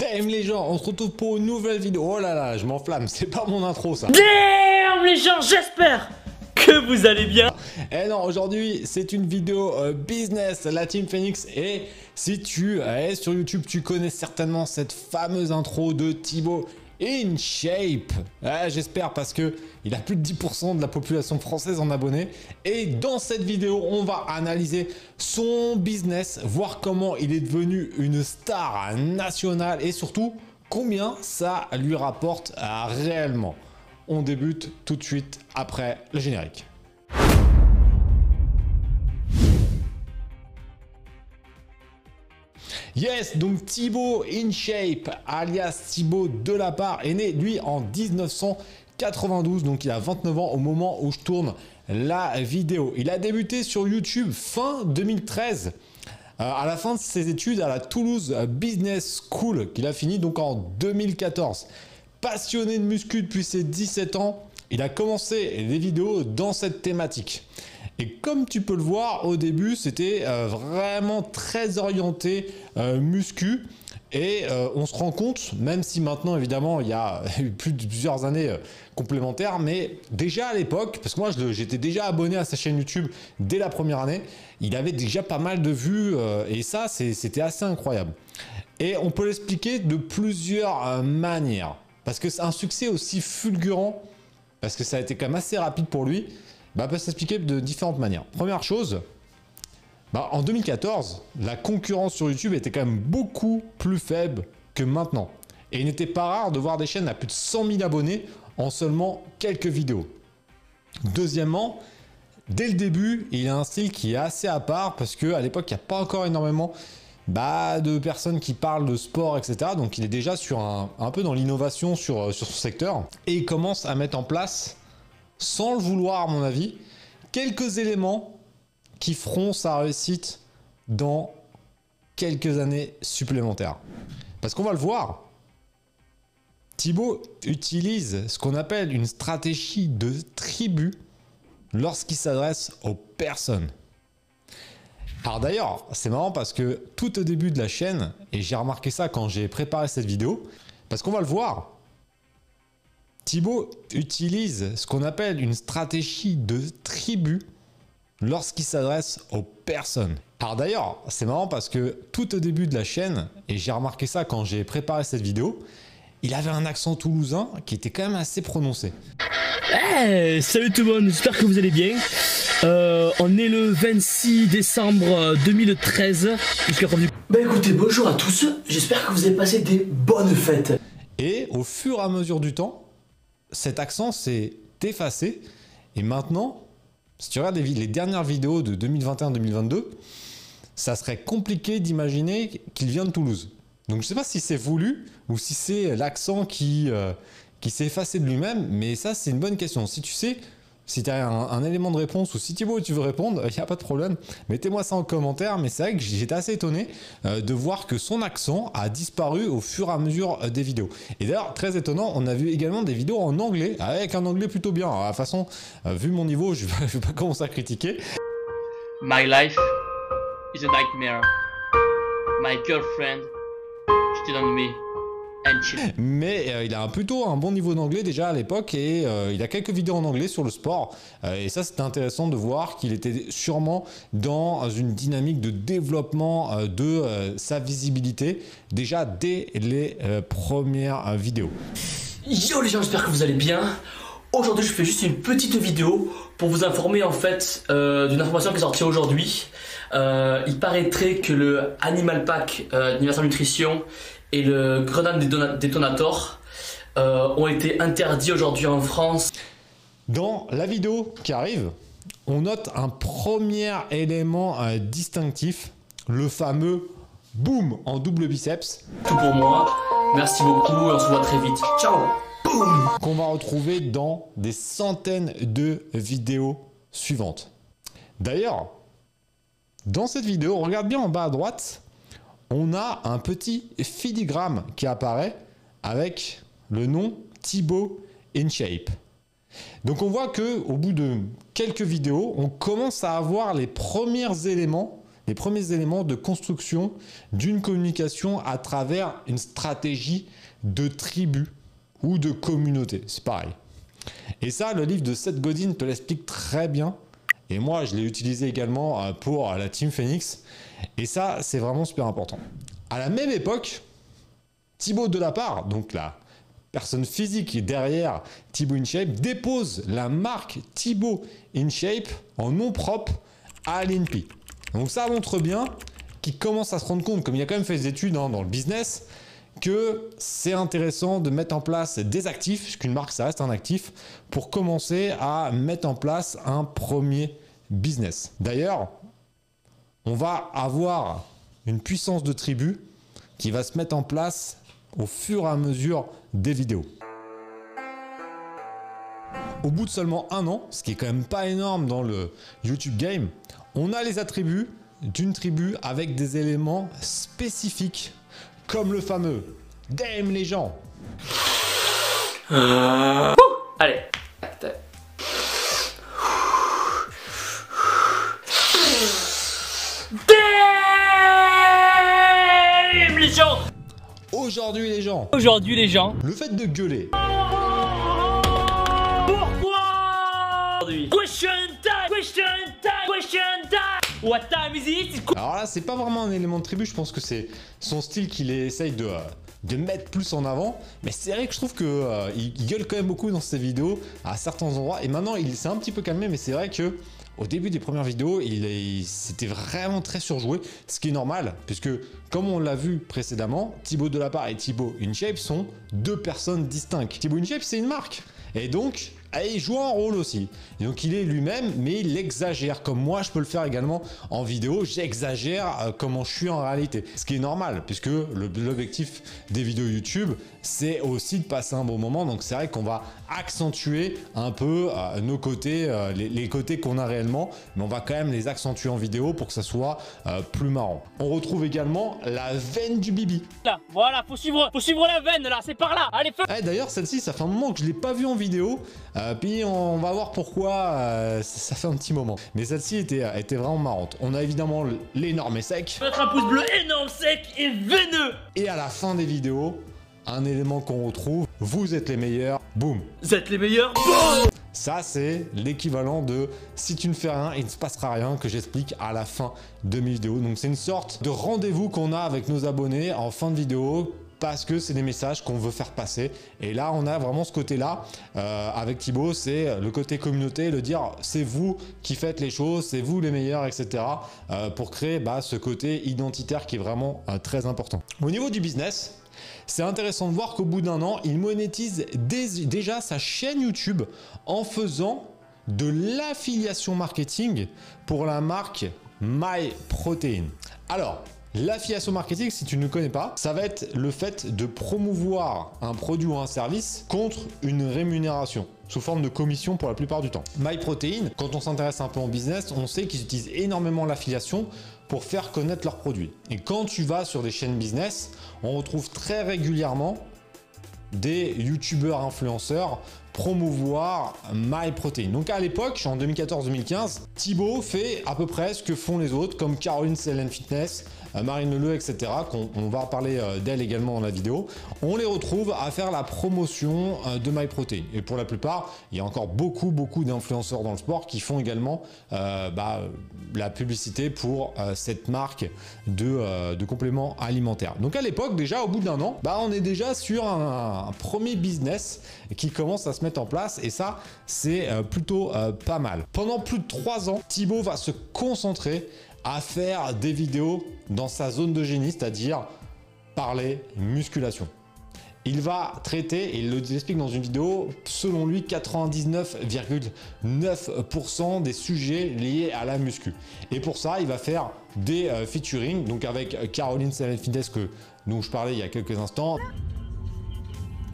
Damn les gens, on se retrouve pour une nouvelle vidéo. Oh là là, je m'enflamme, c'est pas mon intro ça. Damn les gens, j'espère que vous allez bien. Eh non, aujourd'hui c'est une vidéo euh, business, la Team Phoenix. Et si tu es sur YouTube, tu connais certainement cette fameuse intro de Thibaut in shape. J'espère parce que il a plus de 10% de la population française en abonnés. Et dans cette vidéo, on va analyser son business, voir comment il est devenu une star nationale et surtout combien ça lui rapporte euh, réellement. On débute tout de suite après le générique. Yes, donc Thibaut InShape, alias Thibaut Delapart, est né lui en 1992, donc il a 29 ans au moment où je tourne la vidéo. Il a débuté sur YouTube fin 2013. Euh, à la fin de ses études à la Toulouse Business School, qu'il a fini donc en 2014. Passionné de muscu depuis ses 17 ans, il a commencé les vidéos dans cette thématique. Et comme tu peux le voir, au début, c'était euh, vraiment très orienté euh, muscu. Et euh, on se rend compte, même si maintenant évidemment il y a eu plus de plusieurs années complémentaires, mais déjà à l'époque, parce que moi j'étais déjà abonné à sa chaîne YouTube dès la première année, il avait déjà pas mal de vues et ça c'était assez incroyable. Et on peut l'expliquer de plusieurs manières, parce que c'est un succès aussi fulgurant, parce que ça a été quand même assez rapide pour lui, bah, peut s'expliquer de différentes manières. Première chose, bah, en 2014, la concurrence sur YouTube était quand même beaucoup plus faible que maintenant. Et il n'était pas rare de voir des chaînes à plus de 100 000 abonnés en seulement quelques vidéos. Deuxièmement, dès le début, il a un style qui est assez à part parce qu'à l'époque, il n'y a pas encore énormément bah, de personnes qui parlent de sport, etc. Donc il est déjà sur un, un peu dans l'innovation sur, sur son secteur. Et il commence à mettre en place sans le vouloir à mon avis, quelques éléments qui feront sa réussite dans quelques années supplémentaires. Parce qu'on va le voir, Thibaut utilise ce qu'on appelle une stratégie de tribu lorsqu'il s'adresse aux personnes. Alors d'ailleurs, c'est marrant parce que tout au début de la chaîne, et j'ai remarqué ça quand j'ai préparé cette vidéo, parce qu'on va le voir, Thibaut utilise ce qu'on appelle une stratégie de tribu lorsqu'il s'adresse aux personnes. Alors d'ailleurs, c'est marrant parce que tout au début de la chaîne, et j'ai remarqué ça quand j'ai préparé cette vidéo, il avait un accent toulousain qui était quand même assez prononcé. Hey, salut tout le monde, j'espère que vous allez bien. Euh, on est le 26 décembre 2013. Bah écoutez, bonjour à tous, j'espère que vous avez passé des bonnes fêtes. Et au fur et à mesure du temps, cet accent s'est effacé. Et maintenant, si tu regardes les, dernières vidéos de 2021-2022, ça serait compliqué d'imaginer qu'il vient de Toulouse. Donc je ne sais pas si c'est voulu ou si c'est l'accent qui, euh, qui s'est effacé de lui-même, mais ça c'est une bonne question. Si tu sais, si tu as un, élément de réponse ou si Thibaut tu veux répondre, il n'y a pas de problème. Mettez-moi ça en commentaire, mais c'est vrai que j'étais assez étonné euh, de voir que son accent a disparu au fur et à mesure euh, des vidéos. Et d'ailleurs, très étonnant, on a vu également des vidéos en anglais, avec un anglais plutôt bien. de toute façon, euh, vu mon niveau, je ne vais pas commencer à critiquer. My life is a nightmare. My girlfriend cheated on me. Mais euh, il a plutôt un bon niveau d'anglais déjà à l'époque et euh, il a quelques vidéos en anglais sur le sport. Euh, et ça, c'était intéressant de voir qu'il était sûrement dans une dynamique de développement de sa visibilité déjà dès les premières vidéos. Yo les gens, j'espère que vous allez bien. Aujourd'hui, je fais juste une petite vidéo pour vous informer en fait d'une information qui est sortie aujourd'hui. il paraîtrait que le Animal Pack Universal Nutrition et le Grenade Detonator euh, ont été interdits aujourd'hui en France. Dans la vidéo qui arrive, on note un premier élément euh, distinctif, le fameux boom en double biceps. Tout pour moi. Merci beaucoup et on se voit très vite. Ciao. Boom. Qu'on va retrouver dans des centaines de vidéos suivantes. D'ailleurs, dans cette vidéo, regarde bien en bas à droite, on a un petit filigrane qui apparaît avec le nom Thibaut InShape. Donc on voit que au bout de quelques vidéos, on commence à avoir les premiers éléments, les premiers éléments de construction d'une communication à travers une stratégie de tribu ou de communauté. C'est pareil. Et ça, le livre de Seth Godin te l'explique très bien. Et moi, je l'ai utilisé également euh, pour la Team Phoenix. Et ça, c'est vraiment super important. À la même époque, Thibaut Delapart, donc la personne physique derrière Thibaut InShape, dépose la marque Thibaut InShape en nom propre à l'INPI. Donc ça montre bien qu'il commence à se rendre compte, comme il a quand même fait des études hein, dans le business, que c'est intéressant de mettre en place des actifs, puisqu'une marque ça reste un actif, pour commencer à mettre en place un premier business. D'ailleurs, on va avoir une puissance de tribu qui va se mettre en place au fur et à mesure des vidéos. Au bout de seulement un an, ce qui est quand même pas énorme dans le YouTube game, on a les attributs d'une tribu avec des éléments spécifiques, comme le fameux Damn les gens. Allez. Damn les gens Aujourd'hui les gens, Aujourd'hui, les gens. le fait de gueuler, Pourquoi Aujourd'hui. Question time! Question time! Question time! What time is it? Alors là, c'est pas vraiment un élément de tribu, je pense que c'est son style qu'il essaye de, euh, de mettre plus en avant. Mais c'est vrai que je trouve que euh, il il gueule quand même beaucoup dans ses vidéos à certains endroits. Et maintenant, il s'est un petit peu calmé, mais c'est vrai que au début des premières vidéos, il, c'était vraiment très surjoué, ce qui est normal, puisque comme on l'a vu précédemment, Thibaut Delapart et Thibaut InShape sont deux personnes distinctes. Thibaut InShape, c'est une marque. Et donc, ah, il joue un rôle aussi. Et donc il est lui-même, mais il exagère. Comme moi, je peux le faire également en vidéo. J'exagère euh, comment je suis en réalité. Ce qui est normal, puisque l'objectif des vidéos YouTube, c'est aussi de passer un bon moment. Donc c'est vrai qu'on va accentuer un peu euh, nos côtés, euh, les, les côtés qu'on a réellement, mais on va quand même les accentuer en vidéo pour que ça soit euh, plus marrant. On retrouve également la veine du bibi. Là, voilà, faut suivre, faut suivre la veine là, c'est par là. Allez, feu! Eh, D'ailleurs, celle-ci, ça fait un moment que je l'ai pas vue en vidéo. Euh, puis on va voir pourquoi. euh, ça, ça fait un petit moment. Mais celle-ci était, était vraiment marrante. On a évidemment l'énorme sec. Mettre un pouce bleu énorme, sec et veineux. Et à la fin des vidéos, un élément qu'on retrouve. Vous êtes les meilleurs. Boum. Vous êtes les meilleurs. Ça, c'est l'équivalent de si tu ne fais rien, il ne se passera rien que j'explique à la fin de mes vidéos. Donc, c'est une sorte de rendez-vous qu'on a avec nos abonnés en fin de vidéo parce que c'est des messages qu'on veut faire passer. Et là, on a vraiment ce côté-là euh, avec Thibaut, c'est le côté communauté, le dire c'est vous qui faites les choses, c'est vous les meilleurs, etc. euh, pour créer bah, ce côté identitaire qui est vraiment euh, très important. Au niveau du business, c'est intéressant de voir qu'au bout d'un an, il monétise déjà sa chaîne YouTube en faisant de l'affiliation marketing pour la marque MyProtein. Alors, l'affiliation marketing, si tu ne connais pas, ça va être le fait de promouvoir un produit ou un service contre une rémunération sous forme de commission pour la plupart du temps. MyProtein, quand on s'intéresse un peu en business, on sait qu'ils utilisent énormément l'affiliation pour faire connaître leurs produits. Et quand tu vas sur des chaînes business, on retrouve très régulièrement des youtubeurs influenceurs promouvoir MyProtein. Donc à l'époque, en 2014-2015, Thibaut fait à peu près ce que font les autres, comme Caroline Selen Fitness, Marine Leleu, etc., qu'on on va parler euh, d'elle également dans la vidéo. On les retrouve à faire la promotion euh, de MyProtein. Et pour la plupart, il y a encore beaucoup, beaucoup d'influenceurs dans le sport qui font également euh, bah, la publicité pour euh, cette marque de, euh, de compléments alimentaires. Donc à l'époque, déjà au bout d'un an, bah, on est déjà sur un, un premier business qui commence à se mettre en place et ça, c'est euh, plutôt euh, pas mal. Pendant plus de trois ans, Thibaut va se concentrer à faire des vidéos dans sa zone de génie, c'est-à-dire parler musculation. Il va traiter, et il le explique dans une vidéo, selon lui, 99,9% des sujets liés à la muscu. Et pour ça, il va faire des euh, featuring, donc avec Caroline Fitness, que dont je parlais il y a quelques instants,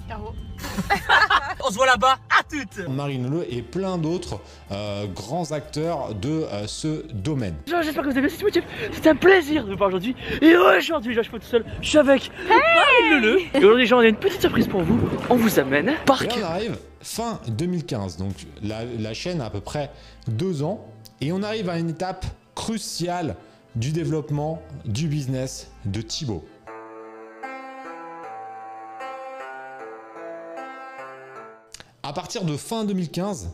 Caro. On se voit là-bas, à toutes! Marine Le et plein d'autres euh, grands acteurs de euh, ce domaine. J'espère que vous avez bien motif. C'est un plaisir de vous voir aujourd'hui. Et aujourd'hui, je suis pas tout seul, je suis avec Marine Leleu. Et aujourd'hui, on a une petite surprise pour vous. On vous amène Et on arrive fin 2015, donc la, la chaîne a à peu près deux ans, et on arrive à une étape cruciale du développement du business de Thibaut. À partir de fin 2015,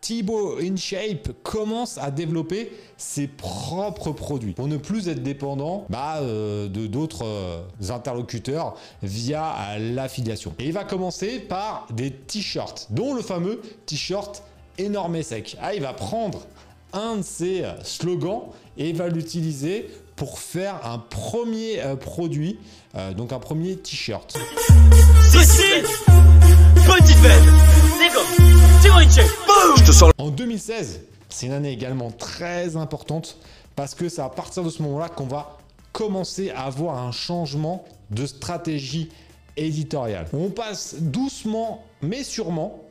Thibaut InShape commence à développer ses propres produits pour ne plus être dépendant bah, euh, de d'autres euh, interlocuteurs via euh, l'affiliation. Et il va commencer par des t-shirts, dont le fameux t-shirt énorme et sec. Ah, il va prendre un de ses slogans et va l'utiliser pour faire un premier produit, donc un premier t-shirt. Petite c'est comme, En 2016, c'est une année également très importante parce que c'est à partir de ce moment-là qu'on va commencer à avoir un changement de stratégie éditoriale. On passe doucement mais sûrement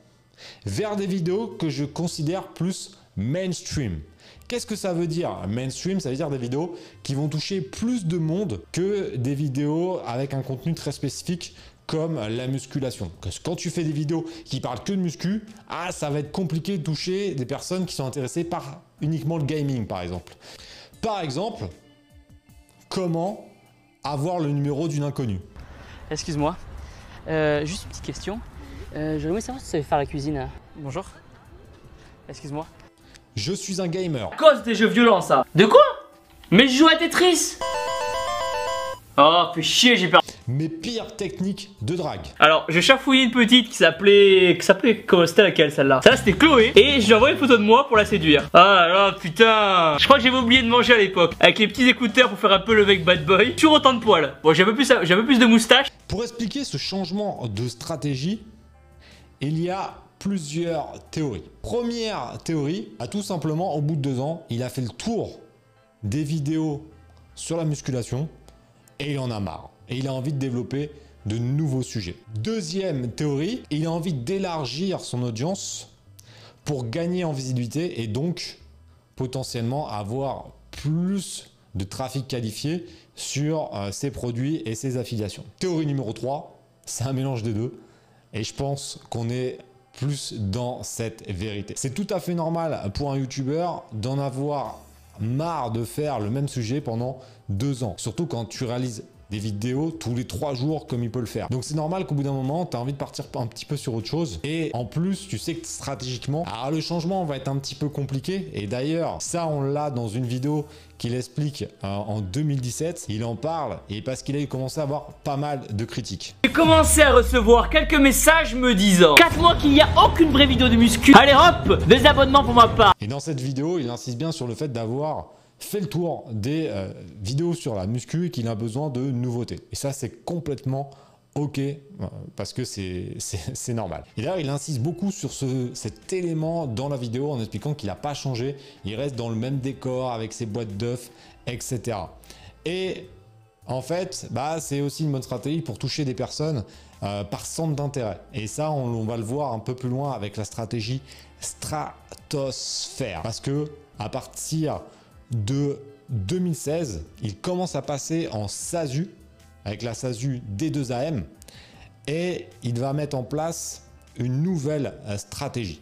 vers des vidéos que je considère plus mainstream. Qu'est-ce que ça veut dire mainstream? Ça veut dire des vidéos qui vont toucher plus de monde que des vidéos avec un contenu très spécifique comme la musculation. Parce que quand tu fais des vidéos qui parlent que de muscu, ah, ça va être compliqué de toucher des personnes qui sont intéressées par uniquement le gaming, par exemple. Par exemple, comment avoir le numéro d'une inconnue? Excuse-moi, euh, juste une petite question. Euh, J'aimerais savoir si tu savais faire la cuisine. Bonjour. Excuse-moi. Je suis un gamer. Cause des jeux violents, ça. De quoi? Mais je joue à Tetris Oh, fais chier, j'ai peur. Mes pires techniques de drague. Alors, j'ai chafouillé une petite qui s'appelait. qui s'appelait. Comment c'était laquelle celle-là Ça, c'était Chloé. Et j'ai envoyé une photo de moi pour la séduire. Ah là, putain. Je crois que j'avais oublié de manger à l'époque. Avec les petits écouteurs pour faire un peu le mec bad boy. Toujours autant de poils. Bon, j'avais plus, j'avais plus de moustache. Pour expliquer ce changement de stratégie, il y a plusieurs théories. Première théorie, à tout simplement, au bout de deux ans, il a fait le tour des vidéos sur la musculation et il en a marre. Et il a envie de développer de nouveaux sujets. Deuxième théorie, il a envie d'élargir son audience pour gagner en visibilité et donc potentiellement avoir plus de trafic qualifié sur euh, ses produits et ses affiliations. Théorie numéro 3, c'est un mélange des deux et je pense qu'on est plus dans cette vérité. C'est tout à fait normal pour un youtubeur d'en avoir marre de faire le même sujet pendant deux ans. Surtout quand tu réalises des vidéos tous les trois jours comme il peut le faire. Donc c'est normal qu'au bout d'un moment, tu as envie de partir un petit peu sur autre chose. Et en plus, tu sais que stratégiquement, alors le changement va être un petit peu compliqué. Et d'ailleurs, ça, on l'a dans une vidéo qu'il explique euh, en 2017. Il en parle et parce qu'il a commencé à avoir pas mal de critiques. J'ai commencé à recevoir quelques messages me disant 4 mois qu'il n'y a aucune vraie vidéo de muscu. Allez hop, des abonnements pour ma part. Et dans cette vidéo, il insiste bien sur le fait d'avoir fait le tour des euh, vidéos sur la muscu et qu'il a besoin de nouveautés. Et ça, c'est complètement ok, euh, parce que c'est normal. Et d'ailleurs, il insiste beaucoup sur ce, cet élément dans la vidéo en expliquant qu'il n'a pas changé, il reste dans le même décor avec ses boîtes d'œufs, etc. Et en fait, bah, c'est aussi une bonne stratégie pour toucher des personnes euh, par centre d'intérêt. Et ça, on, on, va le voir un peu plus loin avec la stratégie stratosphère. Parce que à partir de 2016, il commence à passer en SASU, avec la SASU D2AM, et il va mettre en place une nouvelle euh, stratégie.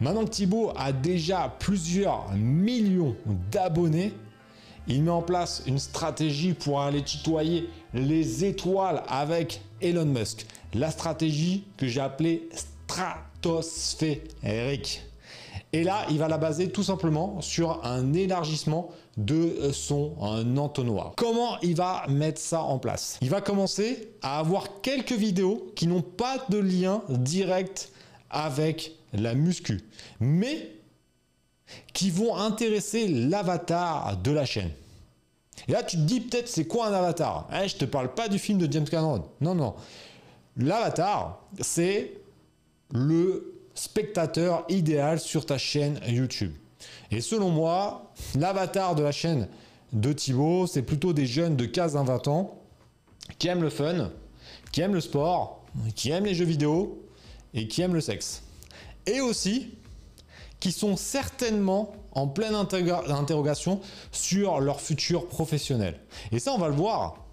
Maintenant que Thibaut a déjà plusieurs millions d'abonnés, il met en place une stratégie pour aller tutoyer les étoiles avec Elon Musk. La stratégie que j'ai appelée stratosphérique. Et là, il va la baser tout simplement sur un élargissement de son entonnoir. Comment il va mettre ça en place? Il va commencer à avoir quelques vidéos qui n'ont pas de lien direct avec la muscu, mais qui vont intéresser l'avatar de la chaîne. Et là, tu te dis peut-être c'est quoi un avatar? Je eh, Je te parle pas du film de James Cameron. Non, non. L'avatar, c'est le spectateur idéal sur ta chaîne YouTube. Et selon moi, l'avatar de la chaîne de Thibaut, c'est plutôt des jeunes de 15 à 20 ans qui aiment le fun, qui aiment le sport, qui aiment les jeux vidéo et qui aiment le sexe. Et aussi qui sont certainement en pleine interrogation sur leur futur professionnel. Et ça, on va le voir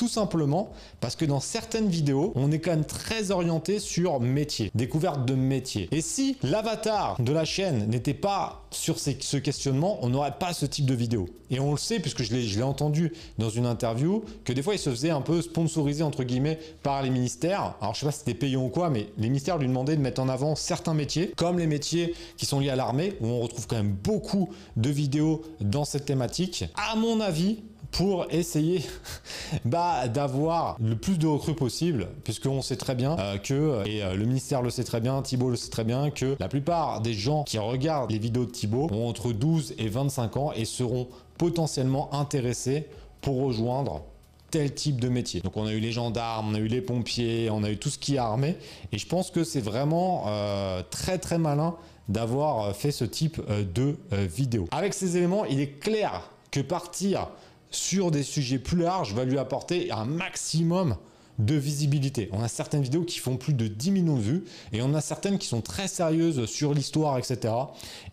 Tout simplement parce que dans certaines vidéos, on est quand même très orienté sur métier, découverte de métier. Et si l'avatar de la chaîne n'était pas sur ce questionnement, on n'aurait pas ce type de vidéo. Et on le sait, puisque je l'ai entendu dans une interview, que des fois il se faisait un peu sponsoriser entre guillemets par les ministères. Alors je sais pas si c'était payant ou quoi, mais les ministères lui demandaient de mettre en avant certains métiers, comme les métiers qui sont liés à l'armée, où on retrouve quand même beaucoup de vidéos dans cette thématique. À mon avis, pour essayer bah, d'avoir le plus de recrues possible, puisqu'on sait très bien euh, que, et euh, le ministère le sait très bien, Thibaut le sait très bien, que la plupart des gens qui regardent les vidéos de Thibaut ont entre 12 et 25 ans et seront potentiellement intéressés pour rejoindre tel type de métier. Donc on a eu les gendarmes, on a eu les pompiers, on a eu tout ce qui est armé, et je pense que c'est vraiment euh, très très malin d'avoir fait ce type de vidéo. Avec ces éléments, il est clair que partir sur des sujets plus larges va lui apporter un maximum de visibilité. On a certaines vidéos qui font plus de 10 millions de vues et on a certaines qui sont très sérieuses sur l'histoire, etc.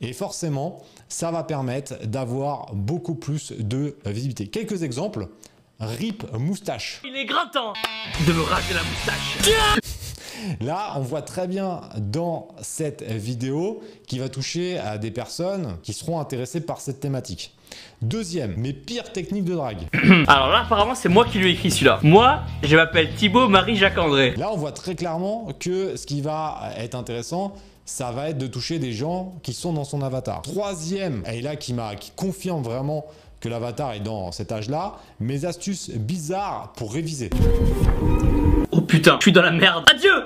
Et forcément, ça va permettre d'avoir beaucoup plus de visibilité. Quelques exemples. Rip moustache. Il est grand temps de me raser la moustache. Là, on voit très bien dans cette vidéo qui va toucher à des personnes qui seront intéressées par cette thématique. Deuxième, mes pires techniques de drague. Alors là, apparemment, c'est moi qui lui ai écrit celui-là. Moi, je m'appelle Thibaut Marie-Jacques-André. Là, on voit très clairement que ce qui va être intéressant, ça va être de toucher des gens qui sont dans son avatar. Troisième, et là qui m'a qui confirme vraiment que l'avatar est dans cet âge-là, mes astuces bizarres pour réviser. Oh putain, je suis dans la merde. Adieu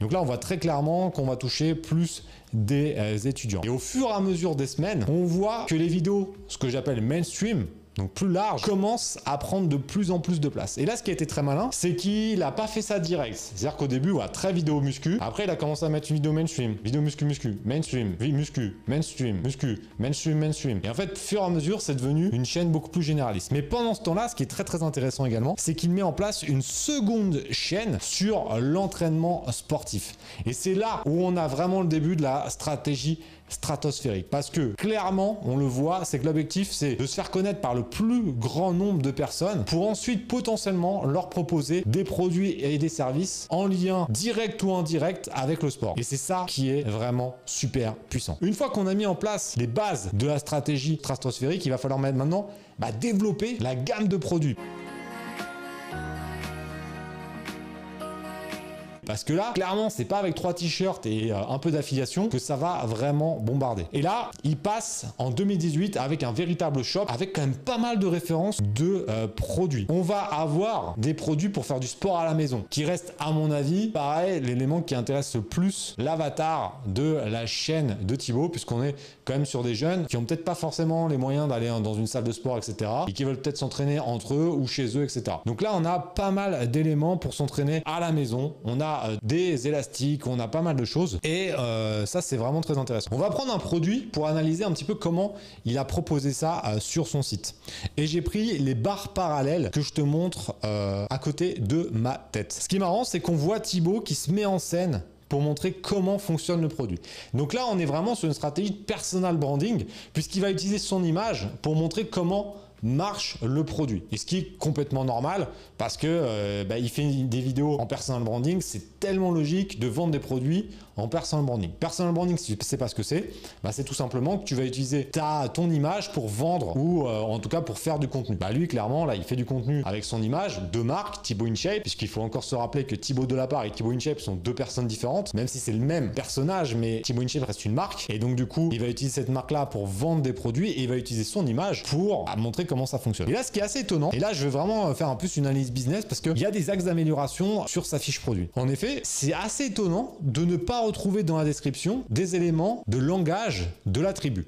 donc là, on voit très clairement qu'on va toucher plus des euh, étudiants. Et au fur et à mesure des semaines, on voit que les vidéos, ce que j'appelle mainstream, donc plus large, commence à prendre de plus en plus de place. Et là, ce qui a été très malin, c'est qu'il a pas fait ça direct. C'est-à-dire qu'au début, voilà, très vidéo muscu. Après, il a commencé à mettre une vidéo mainstream, vidéo muscu muscu, mainstream, vie muscu, mainstream, muscu, mainstream, mainstream. Et en fait, fur et à mesure, c'est devenu une chaîne beaucoup plus généraliste. Mais pendant ce temps-là, ce qui est très très intéressant également, c'est qu'il met en place une seconde chaîne sur l'entraînement sportif. Et c'est là où on a vraiment le début de la stratégie stratosphérique. Parce que clairement, on le voit, c'est que l'objectif, c'est de se faire connaître par le plus grand nombre de personnes pour ensuite potentiellement leur proposer des produits et des services en lien direct ou indirect avec le sport. Et c'est ça qui est vraiment super puissant. Une fois qu'on a mis en place les bases de la stratégie stratosphérique, il va falloir maintenant bah, développer la gamme de produits. Parce que là, clairement, c'est pas avec trois t-shirts et euh, un peu d'affiliation que ça va vraiment bombarder. Et là, il passe en 2018 avec un véritable shop avec quand même pas mal de références de euh, produits. On va avoir des produits pour faire du sport à la maison qui reste à mon avis, pareil, l'élément qui intéresse le plus l'avatar de la chaîne de Thibaut puisqu'on est quand même sur des jeunes qui ont peut-être pas forcément les moyens d'aller dans une salle de sport, etc. et qui veulent peut-être s'entraîner entre eux ou chez eux, etc. Donc là, on a pas mal d'éléments pour s'entraîner à la maison. On a euh, des élastiques, on a pas mal de choses. Et euh, ça, c'est vraiment très intéressant. On va prendre un produit pour analyser un petit peu comment il a proposé ça euh, sur son site. Et j'ai pris les barres parallèles que je te montre à côté de ma tête. Ce qui est marrant, c'est qu'on voit Thibaut qui se met en scène pour montrer comment fonctionne le produit. Donc là, on est vraiment sur une stratégie de personal branding, puisqu'il va utiliser son image pour montrer comment marche le produit. Et ce qui est complètement normal parce que euh, bah, fait des vidéos en personal branding, c'est tellement logique de vendre des produits en personal branding. Personal branding, si tu sais pas ce que c'est, bah, c'est tout simplement que tu vas utiliser ta, ton image pour vendre ou euh, en tout cas pour faire du contenu. Bah, lui, clairement, là, il fait du contenu avec son image de marque, Thibaut InShape, puisqu'il faut encore se rappeler que Thibaut Delapart et Thibaut InShape sont deux personnes différentes, même si c'est le même personnage, mais Thibaut InShape reste une marque. Et donc, du coup, il va utiliser cette marque-là pour vendre des produits et il va utiliser son image pour montrer comment ça fonctionne. Et là, ce qui est assez étonnant, et là, je veux vraiment faire un plus une analyse business parce qu'il y a des axes d'amélioration sur sa fiche produit. En effet, c'est assez étonnant de ne pas retrouver dans la description des éléments de langage de la tribu.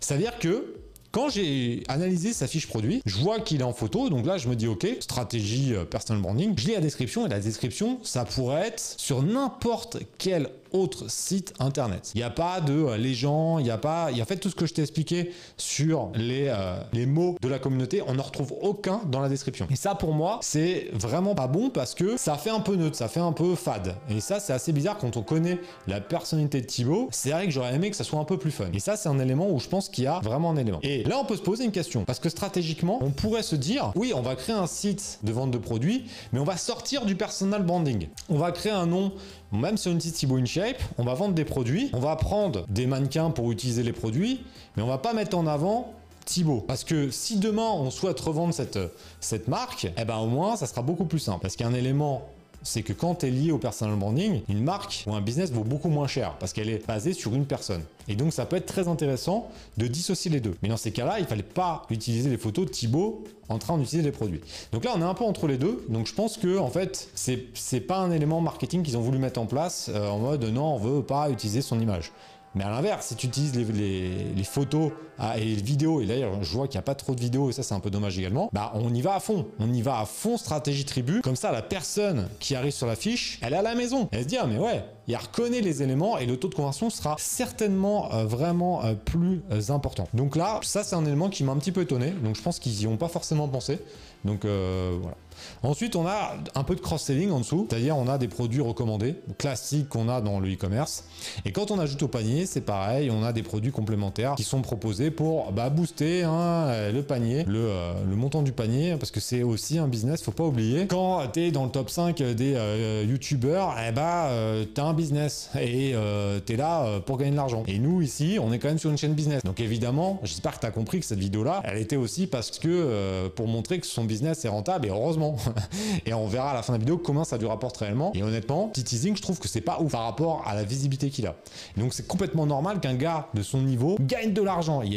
C'est-à-dire que quand j'ai analysé sa fiche produit, je vois qu'il est en photo, donc là je me dis ok, stratégie euh, personal branding, je lis la description et la description ça pourrait être sur n'importe quel autre site internet. Il n'y a pas de euh, les gens, il n'y a pas. Il y a fait tout ce que je t'ai expliqué sur les, euh, les mots de la communauté, on n'en retrouve aucun dans la description. Et ça, pour moi, c'est vraiment pas bon parce que ça fait un peu neutre, ça fait un peu fade. Et ça, c'est assez bizarre quand on connaît la personnalité de Thibaut. C'est vrai que j'aurais aimé que ça soit un peu plus fun. Et ça, c'est un élément où je pense qu'il y a vraiment un élément. Et là, on peut se poser une question parce que stratégiquement, on pourrait se dire oui, on va créer un site de vente de produits, mais on va sortir du personal branding. On va créer un nom même sur une site Thibaut InShape, on va vendre des produits, on va prendre des mannequins pour utiliser les produits, mais on va pas mettre en avant Thibaut. Parce que si demain on souhaite revendre cette, marque, eh ben au moins ça sera beaucoup plus simple. Parce qu'il y a un élément c'est que quand tu es lié au personal branding, une marque ou un business vaut beaucoup moins cher parce qu'elle est basée sur une personne. Et donc ça peut être très intéressant de dissocier les deux. Mais dans ces cas-là, il fallait pas utiliser les photos de Thibaut en train d'utiliser les produits. Donc là, on est un peu entre les deux. Donc je pense que en fait, c'est pas un élément marketing qu'ils ont voulu mettre en place euh, en mode non, on veut pas utiliser son image. Mais à l'inverse, si tu utilises les photos ah, et les vidéos, et d'ailleurs je vois qu'il n'y a pas trop de vidéos, et ça c'est un peu dommage également, bah on y va à fond. On y va à fond stratégie tribu. Comme ça, la personne qui arrive sur la fiche, elle est à la maison. Elle se dit, ah mais ouais, il reconnaît les éléments et le taux de conversion sera certainement euh, vraiment euh, plus euh, important. Donc là, ça c'est un élément qui m'a un petit peu étonné. Donc je pense qu'ils y ont pas forcément pensé. Donc voilà. Ensuite, on a un peu de cross-selling en dessous, c'est-à-dire on a des produits recommandés, classiques qu'on a dans le e-commerce. Et quand on ajoute au panier, c'est pareil, on a des produits complémentaires qui sont proposés pour bah, booster hein, le panier, le, euh, le montant du panier, parce que c'est aussi un business, faut pas oublier. Quand tu es dans le top 5 des euh, youtubeurs, eh bah, euh, t'as un business et euh, t'es là euh, pour gagner de l'argent. Et nous, ici, on est quand même sur une chaîne business. Donc évidemment, j'espère que t'as compris que cette vidéo-là, elle était aussi parce que pour montrer que son business est rentable, et heureusement. et on verra à la fin de la vidéo comment ça lui rapporte réellement. Et honnêtement, petit teasing, je trouve que c'est pas ouf par rapport à la visibilité qu'il a. Donc c'est complètement normal qu'un gars de son niveau gagne de l'argent. Il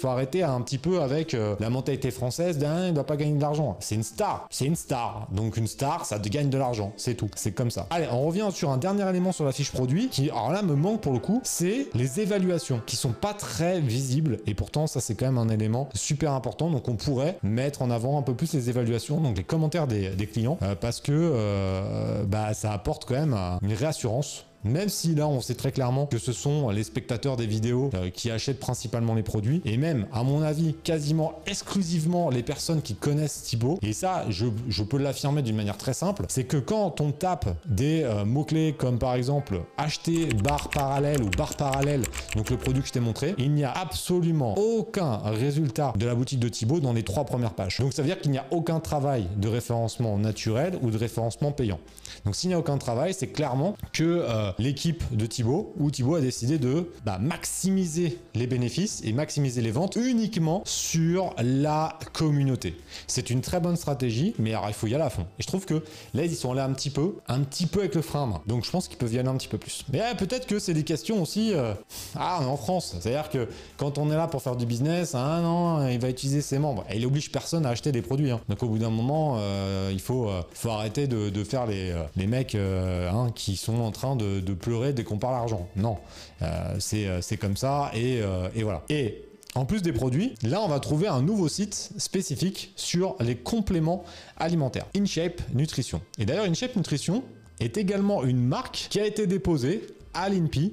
faut arrêter un petit peu avec euh, la mentalité française d'un il doit pas gagner de l'argent. C'est une star. C'est une star. Donc une star, ça te gagne de l'argent. C'est tout. C'est comme ça. Allez, on revient sur un dernier élément sur la fiche produit qui, alors là, me manque pour le coup, c'est les évaluations qui sont pas très visibles. Et pourtant, ça c'est quand même un élément super important. Donc on pourrait mettre en avant un peu plus les évaluations, donc les commentaires des, clients, euh, parce que euh, bah, ça apporte quand même une réassurance même si là on sait très clairement que ce sont les spectateurs des vidéos euh, qui achètent principalement les produits, et même à mon avis quasiment exclusivement les personnes qui connaissent Thibaut, et ça je, peux l'affirmer d'une manière très simple, c'est que quand on tape des euh, mots-clés comme par exemple acheter barre parallèle ou barre parallèle, donc le produit que je t'ai montré, il n'y a absolument aucun résultat de la boutique de Thibaut dans les trois premières pages. Donc ça veut dire qu'il n'y a aucun travail de référencement naturel ou de référencement payant. Donc s'il n'y a aucun travail, c'est clairement que euh, l'équipe de Thibaut ou Thibaut a décidé de bah, maximiser les bénéfices et maximiser les ventes uniquement sur la communauté. C'est une très bonne stratégie, mais alors il faut y aller à fond. Et je trouve que là ils sont allés un petit peu, un petit peu avec le frein. Donc je pense qu'ils peuvent y aller un petit peu plus. Mais ouais, peut-être que c'est des questions aussi. euh, ah, on est en France. C'est-à-dire que quand on est là pour faire du business, ah non, il va utiliser ses membres. Et il oblige personne à acheter des produits. hein. Donc au bout d'un moment, euh, il faut, euh, faut arrêter de, faire les, les mecs hein, qui sont en train de, de pleurer dès qu'on parle argent. Non, Euh, c'est euh, c'est comme ça et, euh, et voilà. Et en plus des produits, là on va trouver un nouveau site spécifique sur les compléments alimentaires. InShape Nutrition. Et d'ailleurs InShape Nutrition est également une marque qui a été déposée à l'INPI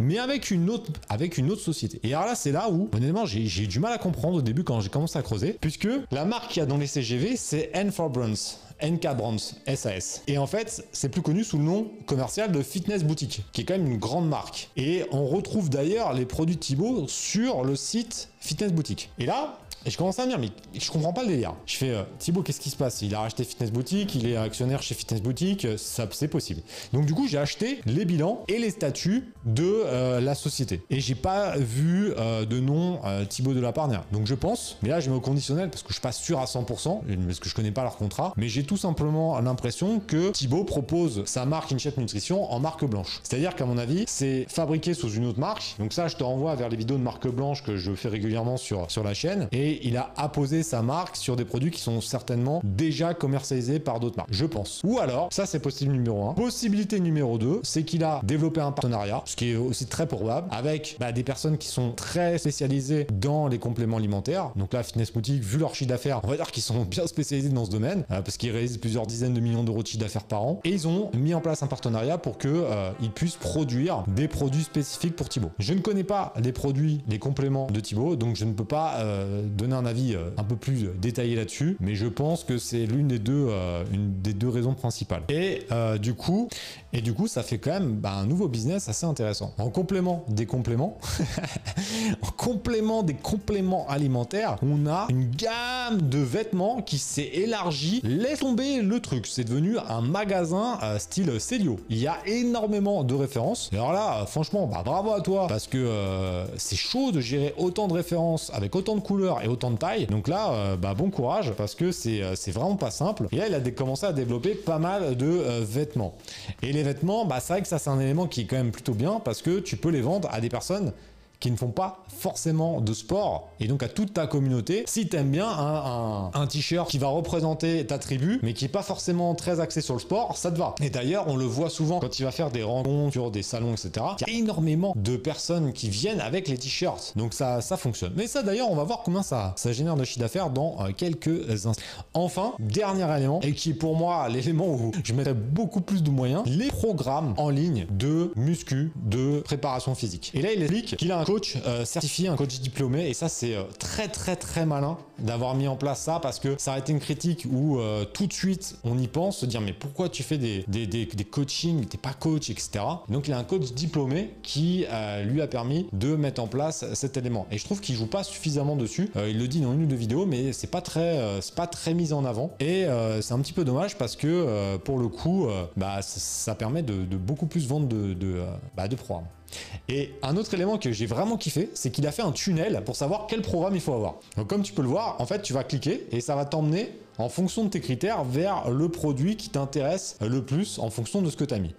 mais avec une autre, avec une autre société. Et alors là, c'est là où, honnêtement, j'ai du mal à comprendre au début quand j'ai commencé à creuser, puisque la marque qu'il y a dans les CGV, c'est N4 Brands. NK Brands, SAS. Et en fait, c'est plus connu sous le nom commercial de Fitness Boutique, qui est quand même une grande marque. Et on retrouve d'ailleurs les produits Thibaut sur le site Fitness Boutique. Et là, et je commence à me dire, mais je comprends pas le délire. Je fais, euh, Thibaut, qu'est-ce qui se passe? Il a racheté Fitness Boutique, il est actionnaire chez Fitness Boutique, euh, ça c'est possible. Donc du coup, j'ai acheté les bilans et les statuts de euh, la société. Et j'ai pas vu de nom Thibaut de la Parnière. Donc je pense, mais là je mets au conditionnel parce que je suis pas sûr à 100%, parce que je connais pas leur contrat, mais j'ai tout simplement l'impression que Thibaut propose sa marque InShape Nutrition en marque blanche. C'est-à-dire qu'à mon avis, c'est fabriqué sous une autre marque. Donc ça, je te renvoie vers les vidéos de marque blanche que je fais régulièrement sur, sur la chaîne. Et et il a apposé sa marque sur des produits qui sont certainement déjà commercialisés par d'autres marques, je pense. Ou alors, ça c'est possible numéro 1. Possibilité numéro 2, c'est qu'il a développé un partenariat, ce qui est aussi très probable, avec bah, des personnes qui sont très spécialisées dans les compléments alimentaires. Donc là, Fitness Boutique, vu leur chiffre d'affaires, on va dire qu'ils sont bien spécialisés dans ce domaine, euh, parce qu'ils réalisent plusieurs dizaines de millions d'euros de chiffre d'affaires par an. Et ils ont mis en place un partenariat pour que euh, puissent produire des produits spécifiques pour Thibaut. Je ne connais pas les produits, les compléments de Thibaut, donc je ne peux pas euh, donner un avis euh, un peu plus détaillé là-dessus, mais je pense que c'est l'une des deux, euh, des deux raisons principales. Et euh, du coup, et du coup, ça fait quand même bah, un nouveau business assez intéressant. En complément des compléments, en complément des compléments alimentaires, on a une gamme de vêtements qui s'est élargie. Laisse tomber le truc, c'est devenu un magasin euh, style Célio. Il y a énormément de références. Et alors là, euh, franchement, bah, bravo à toi, parce que euh, c'est chaud de gérer autant de références avec autant de couleurs et autant de tailles. Donc là, euh, bah, bon courage, parce que c'est euh, c'est vraiment pas simple. Et là, il a commencé à développer pas mal de euh, vêtements. Et les vêtements, bah, c'est vrai que ça, c'est un élément qui est quand même plutôt bien, parce que tu peux les vendre à des personnes qui ne font pas forcément de sport et donc à toute ta communauté. Si t'aimes bien un, t-shirt qui va représenter ta tribu, mais qui est pas forcément très axé sur le sport, ça te va. Et d'ailleurs, on le voit souvent quand il va faire des rencontres sur des salons, etc. Il y a énormément de personnes qui viennent avec les t-shirts. Donc ça, ça fonctionne. Mais ça, d'ailleurs, on va voir combien ça, ça génère de chiffre d'affaires dans euh, quelques instants. Enfin, dernier élément, et qui est pour moi l'élément où je mettrais beaucoup plus de moyens, les programmes en ligne de muscu, de préparation physique. Et là, il explique qu'il a un euh, certifié, un coach diplômé, et ça, c'est euh, très très très malin d'avoir mis en place ça parce que ça a été une critique où euh, tout de suite on y pense, se dire mais pourquoi tu fais des, des, des, des coachings, t'es pas coach, etc. Donc il a un coach diplômé qui lui a permis de mettre en place cet élément. Et je trouve qu'il joue pas suffisamment dessus. Il le dit dans une ou deux vidéos, mais c'est pas très, pas très mis en avant. Et c'est un petit peu dommage parce que pour le coup, bah, ça, permet de, beaucoup plus vendre de, bah, de programmes. Et un autre élément que j'ai vraiment kiffé, c'est qu'il a fait un tunnel pour savoir quel programme il faut avoir. Donc comme tu peux le voir, en fait, tu vas cliquer et ça va t'emmener en fonction de tes critères vers le produit qui t'intéresse le plus en fonction de ce que tu as mis.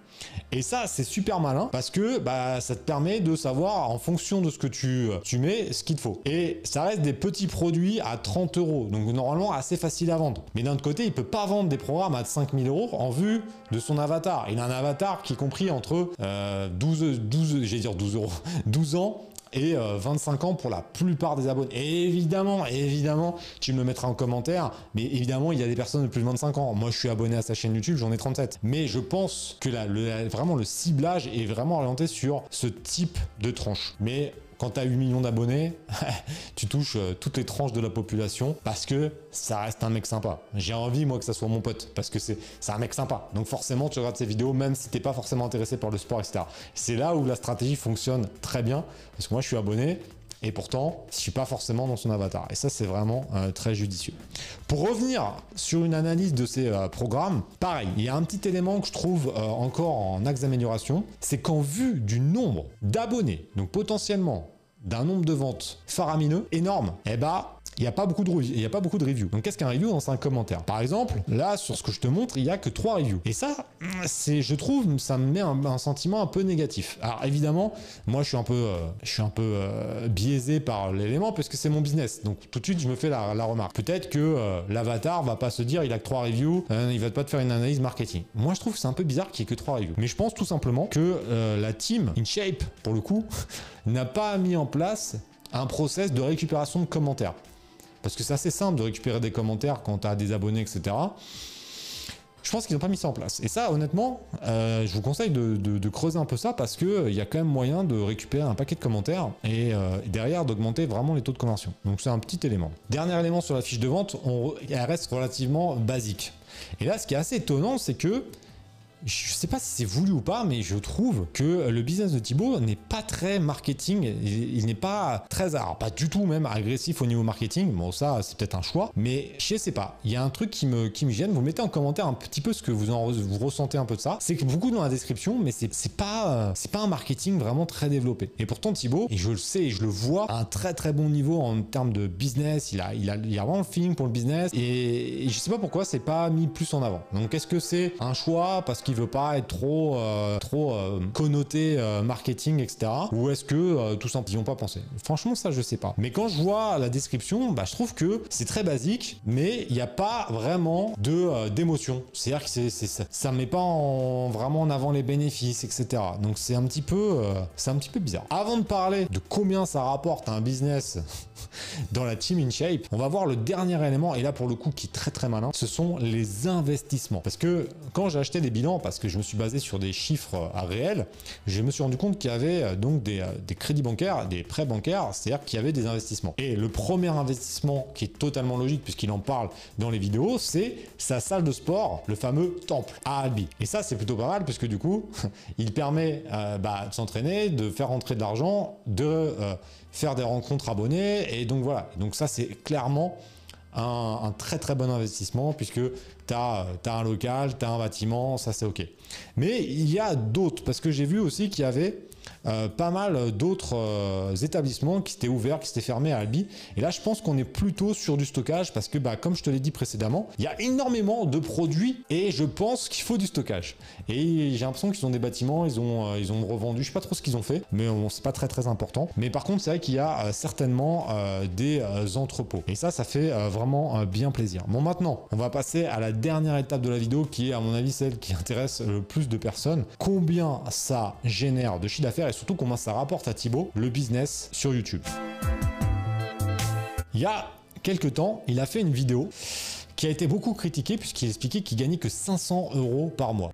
Et ça, c'est super malin parce que bah, ça te permet de savoir en fonction de ce que tu, tu mets ce qu'il te faut. Et ça reste des petits produits à 30 euros, donc normalement assez facile à vendre. Mais d'un autre côté, il peut pas vendre des programmes à 5000 euros en vue de son avatar. Il a un avatar qui est compris entre euh, 12, 12, j'ai dire 12 euros, 12 ans et euh, 25 ans pour la plupart des abonnés. Évidemment, évidemment, tu me le mettras en commentaire, mais évidemment, il y a des personnes de plus de 25 ans. Moi, je suis abonné à sa chaîne YouTube, j'en ai 37. Mais je pense que là, le, la- vraiment, le ciblage est vraiment orienté sur ce type de tranche. Mais quand tu as 8 millions d'abonnés, tu touches euh, toutes les tranches de la population parce que ça reste un mec sympa. J'ai envie, moi, que ça soit mon pote parce que c'est un mec sympa. Donc forcément, tu regardes ses vidéos, même si t'es pas forcément intéressé par le sport, etc. C'est là où la stratégie fonctionne très bien parce que moi, je suis abonné. Et pourtant, je suis pas forcément dans son avatar. Et ça, c'est vraiment euh, très judicieux. Pour revenir sur une analyse de ces euh, programmes, pareil, il y a un petit élément que je trouve encore en axe d'amélioration, c'est qu'en vue du nombre d'abonnés, donc potentiellement d'un nombre de ventes faramineux, énorme, eh bah, il n'y a pas beaucoup de il y a pas beaucoup de reviews. Donc qu'est-ce qu'un review dans un commentaire? Par exemple, là sur ce que je te montre, il y a que trois reviews. Et ça, c'est, je trouve, ça me met un, sentiment un peu négatif. Alors évidemment, moi je suis un peu, euh, je suis un peu euh, biaisé par l'élément parce que c'est mon business. Donc tout de suite, je me fais la, remarque. Peut-être que euh, l'avatar va pas se dire, il a que trois reviews, euh, il va pas te faire une analyse marketing. Moi, je trouve que c'est un peu bizarre qu'il y ait que trois reviews. Mais je pense tout simplement que euh, la team InShape, pour le coup, n'a pas mis en place un process de récupération de commentaires. Parce que c'est assez simple de récupérer des commentaires quand tu as des abonnés, etc. Je pense qu'ils n'ont pas mis ça en place. Et ça, honnêtement, euh, je vous conseille de, creuser un peu ça parce qu'il y a quand même moyen de récupérer un paquet de commentaires et euh, derrière d'augmenter vraiment les taux de conversion. Donc c'est un petit élément. Dernier élément sur la fiche de vente, elle reste relativement basique. Et là, ce qui est assez étonnant, c'est que je sais pas si c'est voulu ou pas, mais je trouve que le business de Thibaut n'est pas très marketing. Il, n'est pas très, alors pas du tout même agressif au niveau marketing. Bon, ça, c'est peut-être un choix, mais je sais pas. Il y a un truc qui me, qui me gêne. Vous mettez en commentaire un petit peu ce que vous vous ressentez un peu de ça. C'est que beaucoup dans la description, mais c'est pas, c'est pas un marketing vraiment très développé. Et pourtant, Thibaut, et je le sais, et je le vois, à un très très bon niveau en termes de business. Il a, il a, il a vraiment le feeling pour le business. Et, et je sais pas pourquoi c'est pas mis plus en avant. Donc, est-ce que c'est un choix parce qu'il qu'il veut pas être trop, euh, trop euh, connoté euh, marketing, etc. Ou est-ce que tout simplement ils ont pas pensé? Franchement, ça, je sais pas. Mais quand je vois la description, bah, je trouve que c'est très basique, mais il n'y a pas vraiment de d'émotion. C'est-à-dire que c'est, c'est- ça, met pas en, vraiment en avant les bénéfices, etc. Donc c'est un petit peu, c'est un petit peu bizarre. Avant de parler de combien ça rapporte un business dans la team InShape, on va voir le dernier élément, et là pour le coup qui est très très malin, ce sont les investissements. Parce que quand j'ai acheté des bilans, parce que je me suis basé sur des chiffres euh, à réels, je me suis rendu compte qu'il y avait euh, donc des, euh, des crédits bancaires, des prêts bancaires, c'est-à-dire qu'il y avait des investissements. Et le premier investissement qui est totalement logique puisqu'il en parle dans les vidéos, c'est sa salle de sport, le fameux temple à Albi. Et ça c'est plutôt pas mal puisque du coup, il permet bah, de s'entraîner, de faire rentrer de l'argent, de faire des rencontres abonnés, et donc voilà. Donc ça c'est clairement un, très très bon investissement puisque tu as, un local, tu as un bâtiment, ça c'est ok. Mais il y a d'autres, parce que j'ai vu aussi qu'il y avait euh, pas mal d'autres euh, établissements qui étaient ouverts, qui s'étaient fermés à Albi. Et là, je pense qu'on est plutôt sur du stockage parce que, bah, comme je te l'ai dit précédemment, il y a énormément de produits et je pense qu'il faut du stockage. Et j'ai l'impression qu'ils ont des bâtiments, ils ont, euh, ils ont revendu, je sais pas trop ce qu'ils ont fait, mais bon, c'est pas très très important. Mais par contre, c'est vrai qu'il y a certainement des entrepôts. Et ça, ça fait vraiment bien plaisir. Bon, maintenant, on va passer à la dernière étape de la vidéo qui est, à mon avis, celle qui intéresse le plus de personnes. Combien ça génère de chiffre d'affaires surtout combien ça rapporte à Thibaut le business sur YouTube. Il y a quelques temps, il a fait une vidéo qui a été beaucoup critiquée puisqu'il expliquait qu'il gagnait que 500 euros par mois.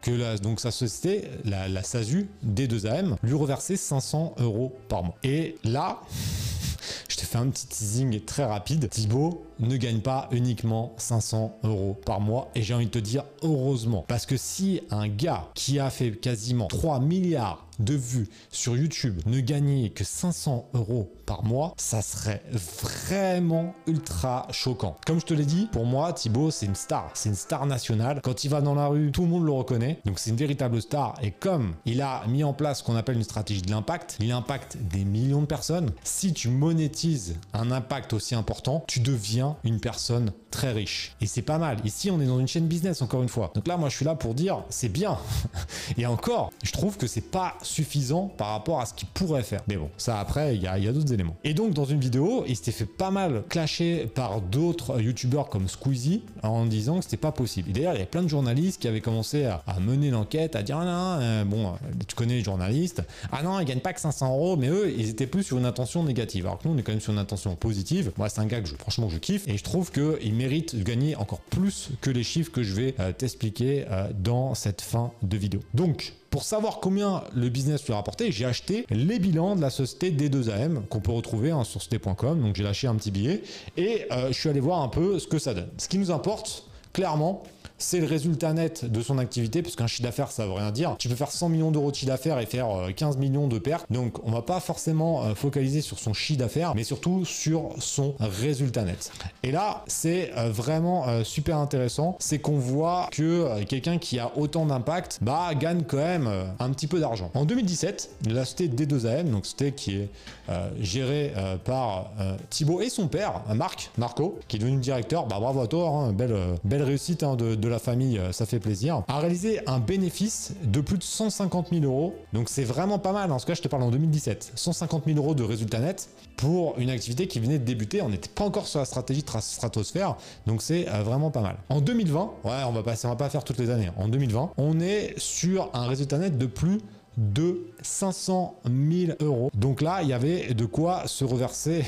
Que donc sa société, la, la SASU D2AM, lui reversait 500 euros par mois. Et là, je te fais un petit teasing très rapide. Thibaut ne gagne pas uniquement 500 euros par mois. Et j'ai envie de te dire heureusement. Parce que si un gars qui a fait quasiment 3 milliards de vues sur YouTube ne gagnait que 500 euros par mois, ça serait vraiment ultra choquant. Comme je te l'ai dit, pour moi, Thibaut, c'est une star. C'est une star nationale. Quand il va dans la rue, tout le monde le reconnaît. Donc c'est une véritable star. Et comme il a mis en place ce qu'on appelle une stratégie de l'impact, il impacte des millions de personnes. Si tu monétises un impact aussi important, tu deviens une personne très riche. Et c'est pas mal. Ici, on est dans une chaîne business, encore une fois. Donc là, moi, je suis là pour dire, c'est bien. Et encore, je trouve que c'est pas suffisant par rapport à ce qu'il pourrait faire. Mais bon, ça après, il y a, d'autres éléments. Et donc, dans une vidéo, il s'était fait pas mal clasher par d'autres youtubeurs comme Squeezie en disant que c'était pas possible. D'ailleurs, il y a plein de journalistes qui avaient commencé à, mener l'enquête, à dire ah non, euh, bon, euh, tu connais les journalistes, ah non, ils gagnent pas que 500 euros, mais eux, ils étaient plus sur une intention négative. Alors que nous, on est quand même sur une intention positive. Moi, c'est un gars que je, franchement, je kiffe et je trouve qu'il mérite de gagner encore plus que les chiffres que je vais euh, t'expliquer euh, dans cette fin de vidéo. Donc, pour savoir combien le business lui a rapporté, j'ai acheté les bilans de la société D2AM qu'on peut retrouver hein, sur ct.com. Donc j'ai lâché un petit billet et euh, je suis allé voir un peu ce que ça donne. Ce qui nous importe, clairement, c'est le résultat net de son activité, parce qu'un chiffre d'affaires, ça veut rien dire. Tu peux faire 100 millions d'euros de chiffre d'affaires et faire euh, 15 millions de pertes. Donc, on va pas forcément euh, focaliser sur son chiffre d'affaires, mais surtout sur son résultat net. Et là, c'est euh, vraiment euh, super intéressant. C'est qu'on voit que euh, quelqu'un qui a autant d'impact, bah, gagne quand même euh, un petit peu d'argent. En 2017, la société D2AM, donc société qui est euh, gérée euh, par euh, Thibaut et son père, euh, Marc, Marco, qui est devenu directeur. Bah, bravo à toi, hein, belle, euh, belle réussite hein, de, de la famille, euh, ça fait plaisir. A réalisé un bénéfice de plus de 150 000 euros. Donc c'est vraiment pas mal. En ce cas, je te parle en 2017. 150 000 euros de résultat net pour une activité qui venait de débuter. On n'était pas encore sur la stratégie tra- stratosphère. Donc c'est euh, vraiment pas mal. En 2020, ouais, on va, passer, on va pas faire toutes les années. En 2020, on est sur un résultat net de plus de 500 000 euros. Donc là, il y avait de quoi se reverser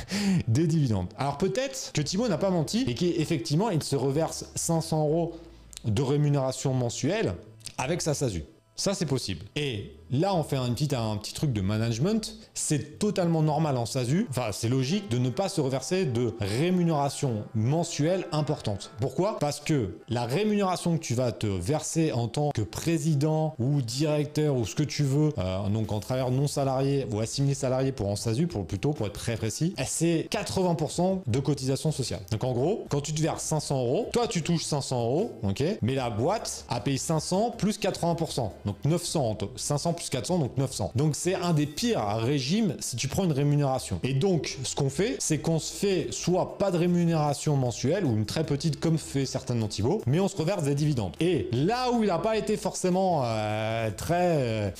des dividendes. Alors peut-être que Thibaut n'a pas menti et qu'effectivement, il se reverse 500 euros de rémunération mensuelle avec sa SASU. Ça, c'est possible. Et là, on fait un petit, truc de management. C'est totalement normal en SASU. Enfin, c'est logique de ne pas se reverser de rémunération mensuelle importante. Pourquoi? Parce que la rémunération que tu vas te verser en tant que président ou directeur ou ce que tu veux, euh, donc en travailleur non salarié ou assimilé salarié pour en SASU, pour plutôt pour être très précis, c'est 80% de cotisation sociale. Donc en gros, quand tu te verses 500 euros, toi tu touches 500 euros, ok, mais la boîte a payé 500 plus 80%, donc 900 en tout. 500 plus 400, donc 900. Donc c'est un des pires régimes si tu prends une rémunération. Et donc, ce qu'on fait, c'est qu'on se fait soit pas de rémunération mensuelle, ou une très petite comme fait certainement Thibaut, mais on se reverse des dividendes. Et là où il n'a pas été forcément euh, très... euh,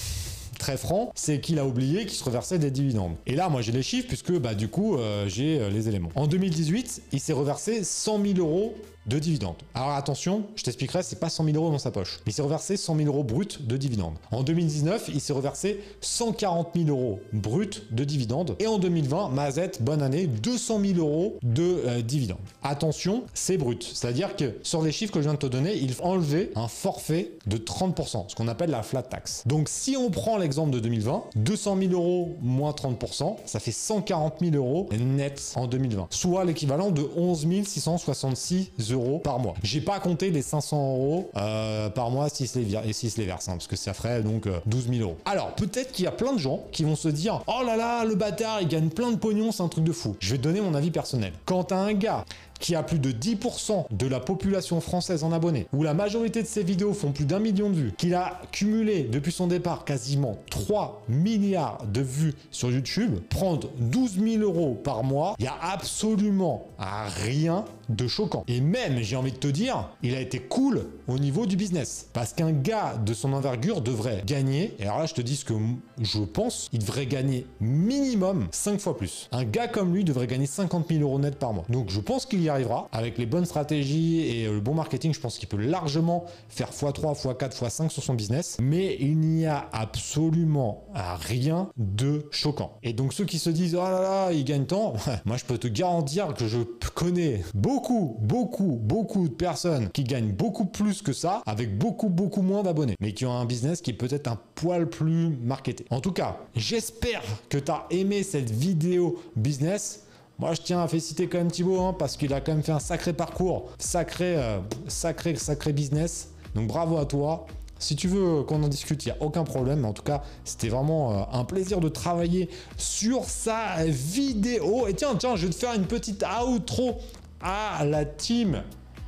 très franc, c'est qu'il a oublié qu'il se reversait des dividendes. Et là, moi, j'ai les chiffres puisque, bah, du coup, euh, j'ai les éléments. En 2018, il s'est reversé 100 000 euros de dividendes. Alors attention, je t'expliquerai, c'est pas 100 000 euros dans sa poche. Il s'est reversé 100 000 euros bruts de dividendes. En 2019, il s'est reversé 140 000 euros bruts de dividendes. Et en 2020, Mazette, bonne année, 200 000 euros de euh, dividendes. Attention, c'est brut. C'est-à-dire que sur les chiffres que je viens de te donner, il faut enlever un forfait de 30%, ce qu'on appelle la flat tax. Donc si on prend l'exemple de 2020, 200 000 euros moins 30%, ça fait 140 000 euros net en 2020. Soit l'équivalent de 11 666 euros par mois. J'ai pas compté les 500 euros euh, par mois s'ils se les, se les hein, parce que ça ferait donc euh, 12 000 euros. Alors, peut-être qu'il y a plein de gens qui vont se dire Oh là là, le bâtard, il gagne plein de pognon, c'est un truc de fou. Je vais te donner mon avis personnel. Quand t'as un gars qui a plus de 10% de la population française en abonnés, où la majorité de ses vidéos font plus d'un million de vues, qu'il a cumulé depuis son départ quasiment 3 milliards de vues sur YouTube, prendre 12 000 euros par mois, il y a absolument rien de choquant. Et même, j'ai envie de te dire, il a été cool au niveau du business. Parce qu'un gars de son envergure devrait gagner, et alors là je te dis ce que je pense, il devrait gagner minimum 5 fois plus. Un gars comme lui devrait gagner 50 000 euros net par mois. Donc je pense qu'il y arrivera. Avec les bonnes stratégies et euh, le bon marketing, je pense qu'il peut largement faire x3, x4, x5 sur son business. Mais il n'y a absolument rien de choquant. Et donc ceux qui se disent oh là là, il gagne tant, moi je peux te garantir que je connais beaucoup, beaucoup, beaucoup de personnes qui gagnent beaucoup plus que ça avec beaucoup, beaucoup moins d'abonnés, mais qui ont un business qui est peut-être un poil plus marketé. En tout cas, j'espère que tu as aimé cette vidéo business. Moi, je tiens à féliciter quand même Thibaut, hein, parce qu'il a quand même fait un sacré parcours, sacré, euh, sacré, sacré business. Donc bravo à toi. Si tu veux qu'on en discute, il n'y a aucun problème. En tout cas, c'était vraiment euh, un plaisir de travailler sur sa vidéo. Et tiens, tiens, je vais te faire une petite outro à la team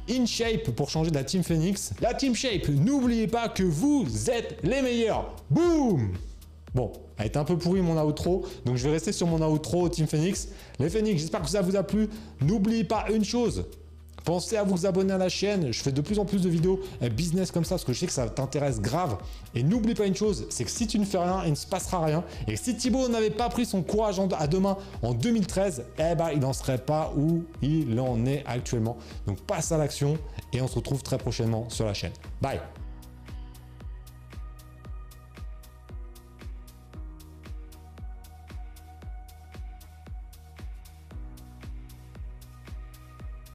InShape pour changer de la team Phoenix. La team Shape, n'oubliez pas que vous êtes les meilleurs. Boum Bon, elle était un peu pourrie mon outro, donc je vais rester sur mon outro Team Phoenix. Les Phoenix, j'espère que ça vous a plu. N'oubliez pas une chose. Pensez à vous abonner à la chaîne, je fais de plus en plus de vidéos euh, business comme ça parce que je sais que ça t'intéresse grave. Et n'oublie pas une chose, c'est que si tu ne fais rien, il ne se passera rien. Et si Thibaut n'avait pas pris son courage à deux mains en 2013, eh ben il n'en serait pas où il en est actuellement. Donc passe à l'action et on se retrouve très prochainement sur la chaîne. Bye